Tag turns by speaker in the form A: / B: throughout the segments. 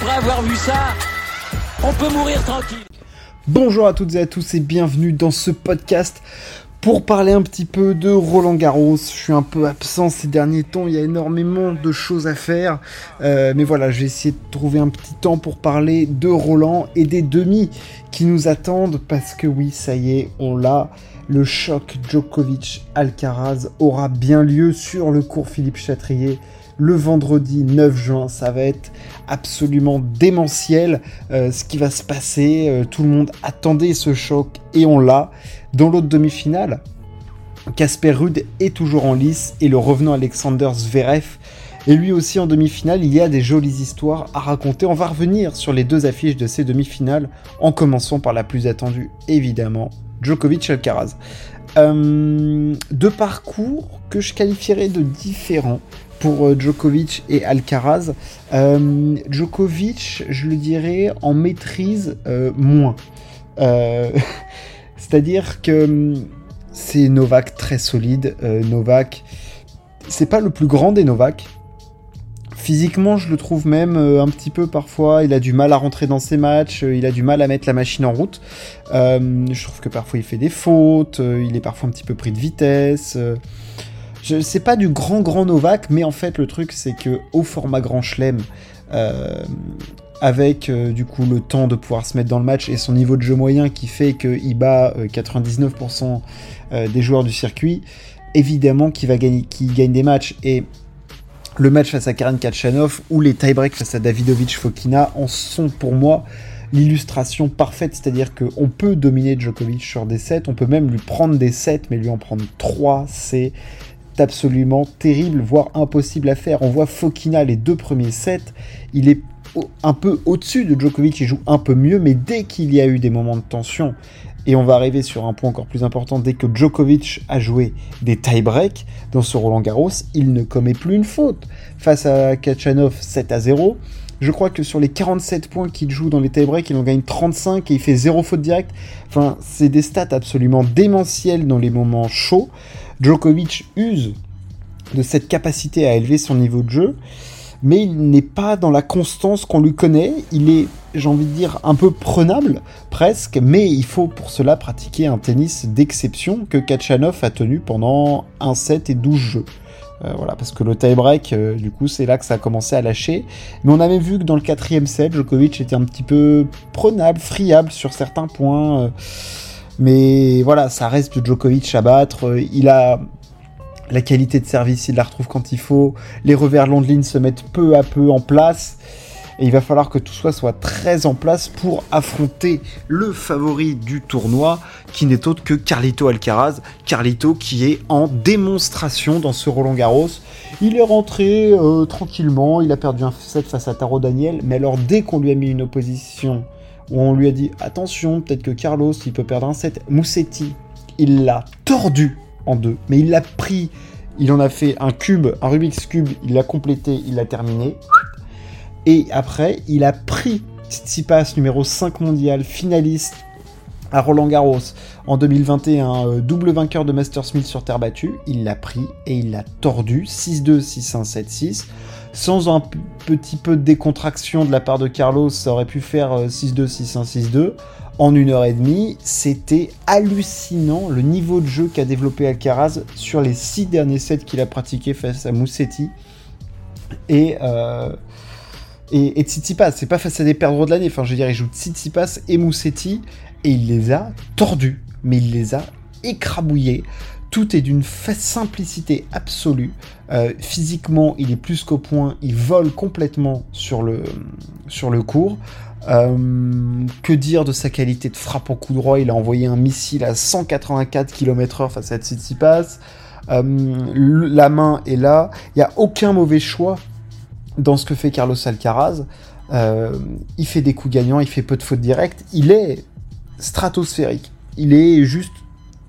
A: après avoir vu ça, on peut mourir tranquille.
B: Bonjour à toutes et à tous et bienvenue dans ce podcast pour parler un petit peu de Roland Garros. Je suis un peu absent ces derniers temps, il y a énormément de choses à faire. Euh, mais voilà, je vais essayer de trouver un petit temps pour parler de Roland et des demi qui nous attendent parce que oui, ça y est, on l'a. Le choc Djokovic-Alcaraz aura bien lieu sur le cours Philippe Chatrier le vendredi 9 juin. Ça va être absolument démentiel euh, ce qui va se passer. Euh, tout le monde attendait ce choc et on l'a. Dans l'autre demi-finale, Casper Rude est toujours en lice et le revenant Alexander Zverev et lui aussi en demi-finale, il y a des jolies histoires à raconter. On va revenir sur les deux affiches de ces demi-finales, en commençant par la plus attendue, évidemment, Djokovic-Alcaraz. Euh, deux parcours que je qualifierais de différents pour euh, Djokovic et Alcaraz. Euh, Djokovic, je le dirais, en maîtrise moins. C'est-à-dire que hum, c'est Novak très solide. Novak, c'est pas le plus grand des Novak, Physiquement, je le trouve même euh, un petit peu parfois, il a du mal à rentrer dans ses matchs, euh, il a du mal à mettre la machine en route. Euh, je trouve que parfois il fait des fautes, il est parfois un petit peu pris de vitesse. Sais pas du grand grand Novak, mais en fait le truc c'est que au format grand chelem, avec du coup le temps de pouvoir se mettre dans le match et son niveau de jeu moyen qui fait qu'il bat 99% des joueurs du circuit, évidemment qu'il va gagner, gagne des matchs. Et le match face à Karen Kachanov ou les tie-breaks face à Davidovic Fokina en sont pour moi l'illustration parfaite, c'est-à-dire qu'on peut dominer Djokovic sur des sets, on peut même lui prendre des sets, mais lui en prendre trois, c'est absolument terrible, voire impossible à faire. On voit Fokina les deux premiers sets, il est un peu au-dessus de Djokovic, il joue un peu mieux, mais dès qu'il y a eu des moments de tension, et on va arriver sur un point encore plus important, dès que Djokovic a joué des tie-breaks dans ce Roland Garros, il ne commet plus une faute. Face à Kachanov 7 à 0, je crois que sur les 47 points qu'il joue dans les tie-breaks, il en gagne 35 et il fait 0 faute directe. Enfin, c'est des stats absolument démentielles dans les moments chauds. Djokovic use de cette capacité à élever son niveau de jeu mais il n'est pas dans la constance qu'on lui connaît. Il est, j'ai envie de dire, un peu prenable, presque, mais il faut pour cela pratiquer un tennis d'exception que Kachanov a tenu pendant un set et 12 jeux. Euh, voilà, parce que le tie-break, euh, du coup, c'est là que ça a commencé à lâcher. Mais on avait vu que dans le quatrième set, Djokovic était un petit peu prenable, friable sur certains points. Euh. Mais voilà, ça reste Djokovic à battre. Il a la qualité de service, il la retrouve quand il faut. Les revers longs de ligne se mettent peu à peu en place. Et il va falloir que tout soit, soit très en place pour affronter le favori du tournoi, qui n'est autre que Carlito Alcaraz. Carlito qui est en démonstration dans ce Roland Garros. Il est rentré euh, tranquillement, il a perdu un set face à Taro Daniel, mais alors dès qu'on lui a mis une opposition, où on lui a dit attention, peut-être que Carlos il peut perdre un set, Moussetti, il l'a tordu en deux. Mais il l'a pris, il en a fait un cube, un Rubik's Cube, il l'a complété, il l'a terminé. Et après, il a pris Tsitsipas, numéro 5 mondial, finaliste à Roland Garros en 2021, euh, double vainqueur de Master Smith sur terre battue. Il l'a pris et il l'a tordu 6-2, 6-1, 7-6. Sans un petit peu de décontraction de la part de Carlos, ça aurait pu faire 6-2, 6-1, 6-2 en une heure et demie. C'était hallucinant le niveau de jeu qu'a développé Alcaraz sur les six derniers sets qu'il a pratiqué face à Moussetti. Et, euh, et, et Tsitsipas, c'est pas face à des perdreaux de l'année. Enfin, je veux dire, il joue Tsitsipas et Moussetti et il les a tordus, mais il les a écrabouillés. Tout est d'une simplicité absolue. Euh, physiquement, il est plus qu'au point. Il vole complètement sur le, cours. Euh, que dire de sa qualité de frappe en coup droit? Il a envoyé un missile à 184 km/h face à Tsitsipas. Euh, la main est là. Il n'y a aucun mauvais choix dans ce que fait Carlos Alcaraz. Il fait des coups gagnants, il fait peu de fautes directes. Il est stratosphérique. Il est juste.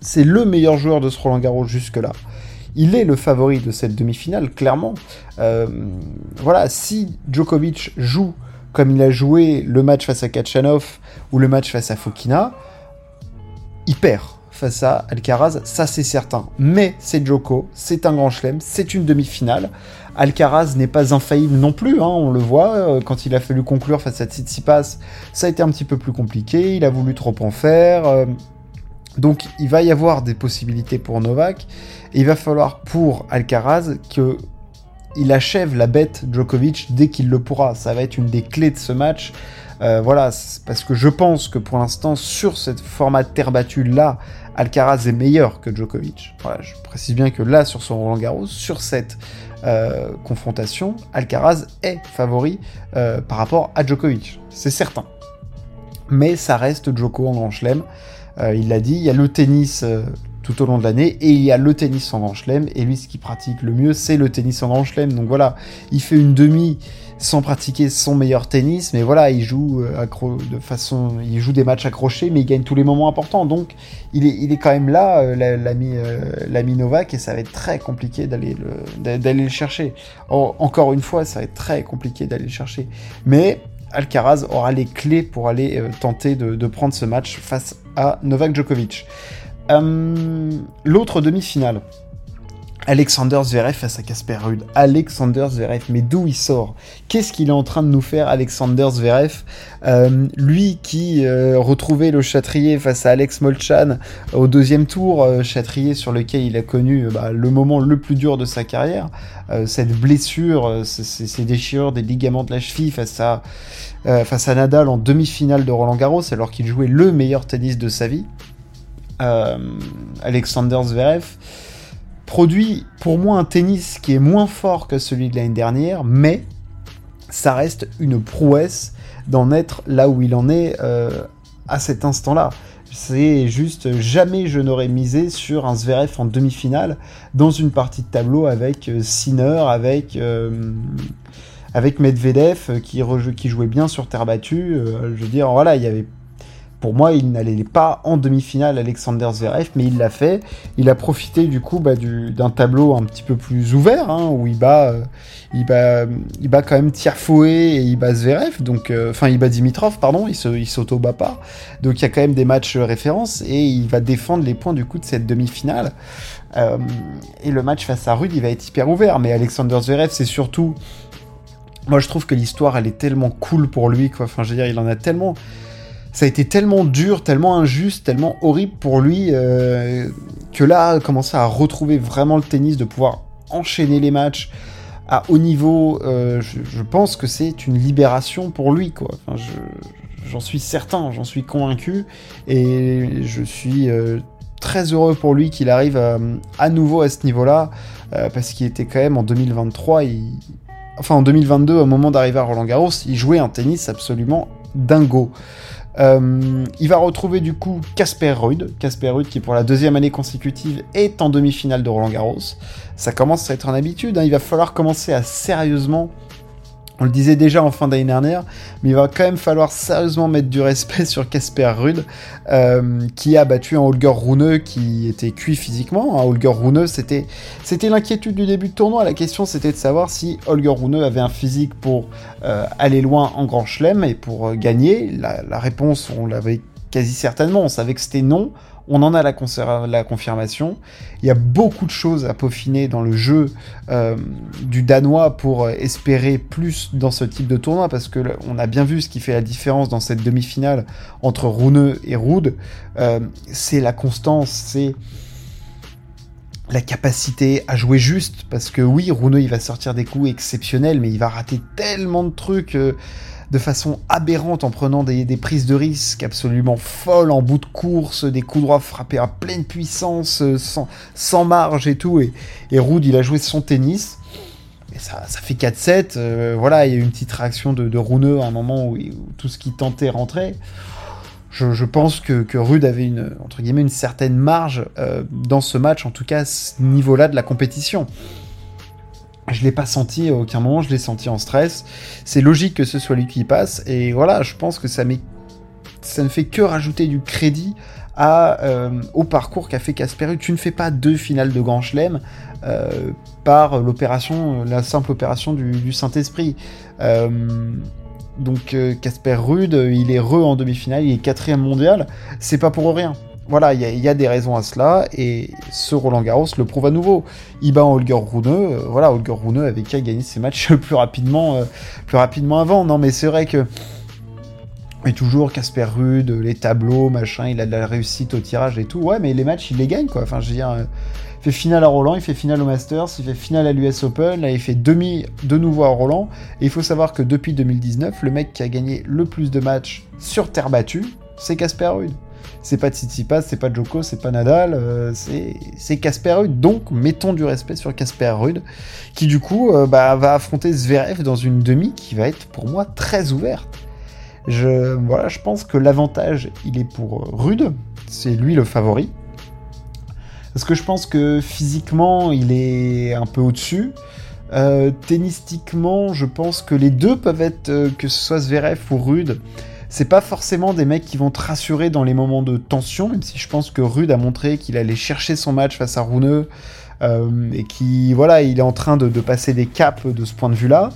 B: C'est le meilleur joueur de ce Roland Garros jusque-là. Il est le favori de cette demi-finale, clairement. voilà, si Djokovic joue comme il a joué le match face à Kachanov ou le match face à Fokina, il perd face à Alcaraz, ça c'est certain. Mais c'est Joko, c'est un grand chelem, c'est une demi-finale. Alcaraz n'est pas infaillible non plus, hein, on le voit, quand il a fallu conclure face à Tsitsipas, ça a été un petit peu plus compliqué, il a voulu trop en faire. Donc il va y avoir des possibilités pour Novak, et il va falloir pour Alcaraz que il achève la bête Djokovic dès qu'il le pourra. Ça va être une des clés de ce match. Euh, voilà, parce que je pense que pour l'instant, sur ce format de terre battue là, Alcaraz est meilleur que Djokovic. Voilà, je précise bien que là, sur son Roland Garros, sur cette euh, confrontation, Alcaraz est favori euh, par rapport à Djokovic. C'est certain. Mais ça reste Djoko en Grand Chelem. Il l'a dit, il y a le tennis tout au long de l'année. Et il y a le tennis en Grand Chelem. Et lui, ce qu'il pratique le mieux, c'est le tennis en Grand Chelem. Donc voilà, il fait une demi sans pratiquer son meilleur tennis, mais voilà, il joue euh, de façon, il joue des matchs accrochés, mais il gagne tous les moments importants. Donc, il est, il est quand même là, euh, l'ami, euh, l'ami Novak, et ça va être très compliqué d'aller le, d'aller le chercher. encore une fois, ça va être très compliqué d'aller le chercher. Mais Alcaraz aura les clés pour aller tenter de, prendre ce match face à Novak Djokovic. L'autre demi-finale. Alexander Zverev face à Casper Ruud. Alexander Zverev, mais d'où il sort? Qu'est-ce qu'il est en train de nous faire, Alexander Zverev? Euh, Lui qui euh, retrouvait le Châtrier face à Alex Molchan au deuxième tour, euh, Châtrier sur lequel il a connu bah, le moment le plus dur de sa carrière, cette blessure, ces déchirures des ligaments de la cheville face à, face à Nadal en demi-finale de Roland Garros, alors qu'il jouait le meilleur tennis de sa vie. Alexander Zverev produit pour moi un tennis qui est moins fort que celui de l'année dernière, mais ça reste une prouesse d'en être là où il en est euh, à cet instant-là. C'est juste, jamais je n'aurais misé sur un Zverev en demi-finale dans une partie de tableau avec euh, Sinner, avec, euh, Medvedev qui, qui jouait bien sur terre battue. je veux dire, voilà, il y avait pour moi, il n'allait pas en demi-finale Alexander Zverev, mais il l'a fait. Il a profité du coup bah, d'un tableau un petit peu plus ouvert, hein, où il bat, euh, il bat, il bat quand même Tiafoe et il bat Zverev, donc euh, enfin il bat Dimitrov, pardon, il s'auto-bat pas. Donc il y a quand même des matchs références et il va défendre les points du coup de cette demi-finale. Euh, et le match face à Rude, il va être hyper ouvert, mais Alexander Zverev, c'est surtout moi je trouve que l'histoire elle est tellement cool pour lui. Enfin je veux dire il en a tellement ça a été tellement dur, tellement injuste, tellement horrible pour lui euh, que là, commencer à retrouver vraiment le tennis, de pouvoir enchaîner les matchs à haut niveau, euh, je, pense que c'est une libération pour lui, quoi. J'en suis certain, j'en suis convaincu, et je suis euh, très heureux pour lui qu'il arrive à, nouveau à ce niveau-là, parce qu'il était quand même en 2023, enfin en 2022, au moment d'arriver à Roland Garros, il jouait un tennis absolument dingo. Euh, il va retrouver du coup Casper Ruud, Casper Ruud qui pour la deuxième année consécutive est en demi-finale de Roland Garros. Ça commence à être une habitude, hein. il va falloir commencer à sérieusement on le disait déjà en fin d'année dernière, mais il va quand même falloir sérieusement mettre du respect sur Casper Ruud, euh, qui a battu un Holger Rune qui était cuit physiquement. Un Holger Rune, c'était, l'inquiétude du début de tournoi. La question, c'était de savoir si Holger Rune avait un physique pour euh, aller loin en Grand Chelem et pour euh, gagner. La réponse, on l'avait quasi certainement. On savait que c'était non. On en a la, confirmation. Il y a beaucoup de choses à peaufiner dans le jeu euh, du Danois pour espérer plus dans ce type de tournoi, parce que on a bien vu ce qui fait la différence dans cette demi-finale entre Rune et Rude. Euh, c'est la constance, c'est la capacité à jouer juste, parce que oui, Rune il va sortir des coups exceptionnels, mais il va rater tellement de trucs. Euh, de façon aberrante en prenant des, prises de risque absolument folles en bout de course, des coups droits frappés à pleine puissance, euh, sans, marge et tout. Et, et Rude, il a joué son tennis. Et ça, ça fait 4-7. Euh, voilà, il y a eu une petite réaction de, de Runeux à un moment où, tout ce qui tentait rentrait. Je, pense que, que, Rude avait une, entre guillemets, une certaine marge euh, dans ce match, en tout cas ce niveau-là de la compétition. Je l'ai pas senti à aucun moment, je l'ai senti en stress. C'est logique que ce soit lui qui passe, et voilà, je pense que ça, ça ne fait que rajouter du crédit euh, au parcours qu'a fait Casper Tu ne fais pas deux finales de Grand Chelem euh, par la simple opération du, Saint-Esprit. Euh, donc Casper Rude, il est re en demi-finale, il est quatrième mondial, c'est pas pour rien. Voilà, il y, a des raisons à cela, et ce Roland Garros le prouve à nouveau. Il bat Holger Rune, euh, voilà, Holger Rune avait qu'à gagner ses matchs plus rapidement, euh, plus rapidement avant. Non, mais c'est vrai que et toujours Casper Rude, les tableaux, machin, il a de la réussite au tirage et tout. Ouais, mais les matchs, il les gagne, quoi. Enfin, je veux dire, euh, il fait finale à Roland, il fait finale au Masters, il fait finale à l'US Open, là, il fait demi de nouveau à Roland. Et il faut savoir que depuis 2019, le mec qui a gagné le plus de matchs sur terre battue, c'est Casper Rude c'est pas Tsitsipas, c'est pas Joko, c'est pas Nadal, euh, c'est Casper Ruud. Donc mettons du respect sur Casper Ruud, qui du coup euh, bah, va affronter Zverev dans une demi qui va être pour moi très ouverte. Je, voilà, je pense que l'avantage il est pour Rude, c'est lui le favori. Parce que je pense que physiquement il est un peu au-dessus. Euh, tennistiquement, je pense que les deux peuvent être, que ce soit Zverev ou Rude, c'est pas forcément des mecs qui vont te rassurer dans les moments de tension, même si je pense que Rude a montré qu'il allait chercher son match face à Runeux, euh, et qui, voilà, il est en train de, passer des caps de ce point de vue-là.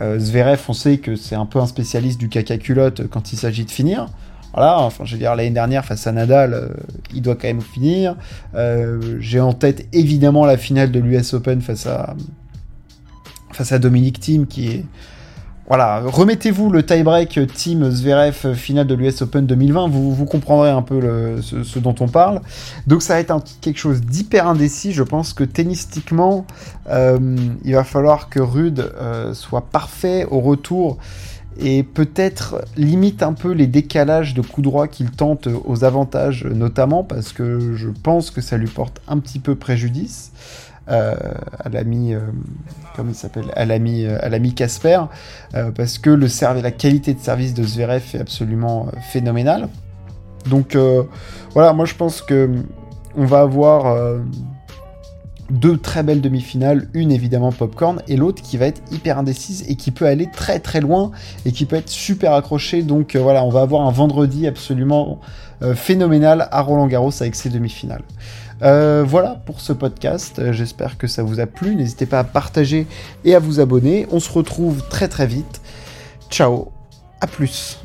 B: Euh, Zverev, on sait que c'est un peu un spécialiste du caca culotte quand il s'agit de finir. Voilà, enfin, je dire, l'année dernière, face à Nadal, euh, il doit quand même finir. J'ai en tête évidemment la finale de l'US Open face à, face à Dominique Thiem, qui est voilà, remettez-vous le tie-break Team Zverev finale de l'US Open 2020, vous, vous comprendrez un peu ce, dont on parle. Donc ça va être quelque chose d'hyper indécis. Je pense que tennistiquement, euh, il va falloir que Rude euh, soit parfait au retour et peut-être limite un peu les décalages de coups droits qu'il tente aux avantages notamment parce que je pense que ça lui porte un petit peu préjudice euh, à l'ami, euh, il s'appelle, à l'ami, euh, à l'ami Casper, parce que le la qualité de service de Zverev est absolument phénoménale. Donc voilà, moi je pense que on va avoir deux très belles demi-finales, une évidemment popcorn et l'autre qui va être hyper indécise et qui peut aller très très loin et qui peut être super accroché. Donc voilà, on va avoir un vendredi absolument phénoménal à Roland Garros avec ces demi-finales. Euh, voilà pour ce podcast. Euh, j'espère que ça vous a plu. N'hésitez pas à partager et à vous abonner. On se retrouve très très vite. Ciao, à plus.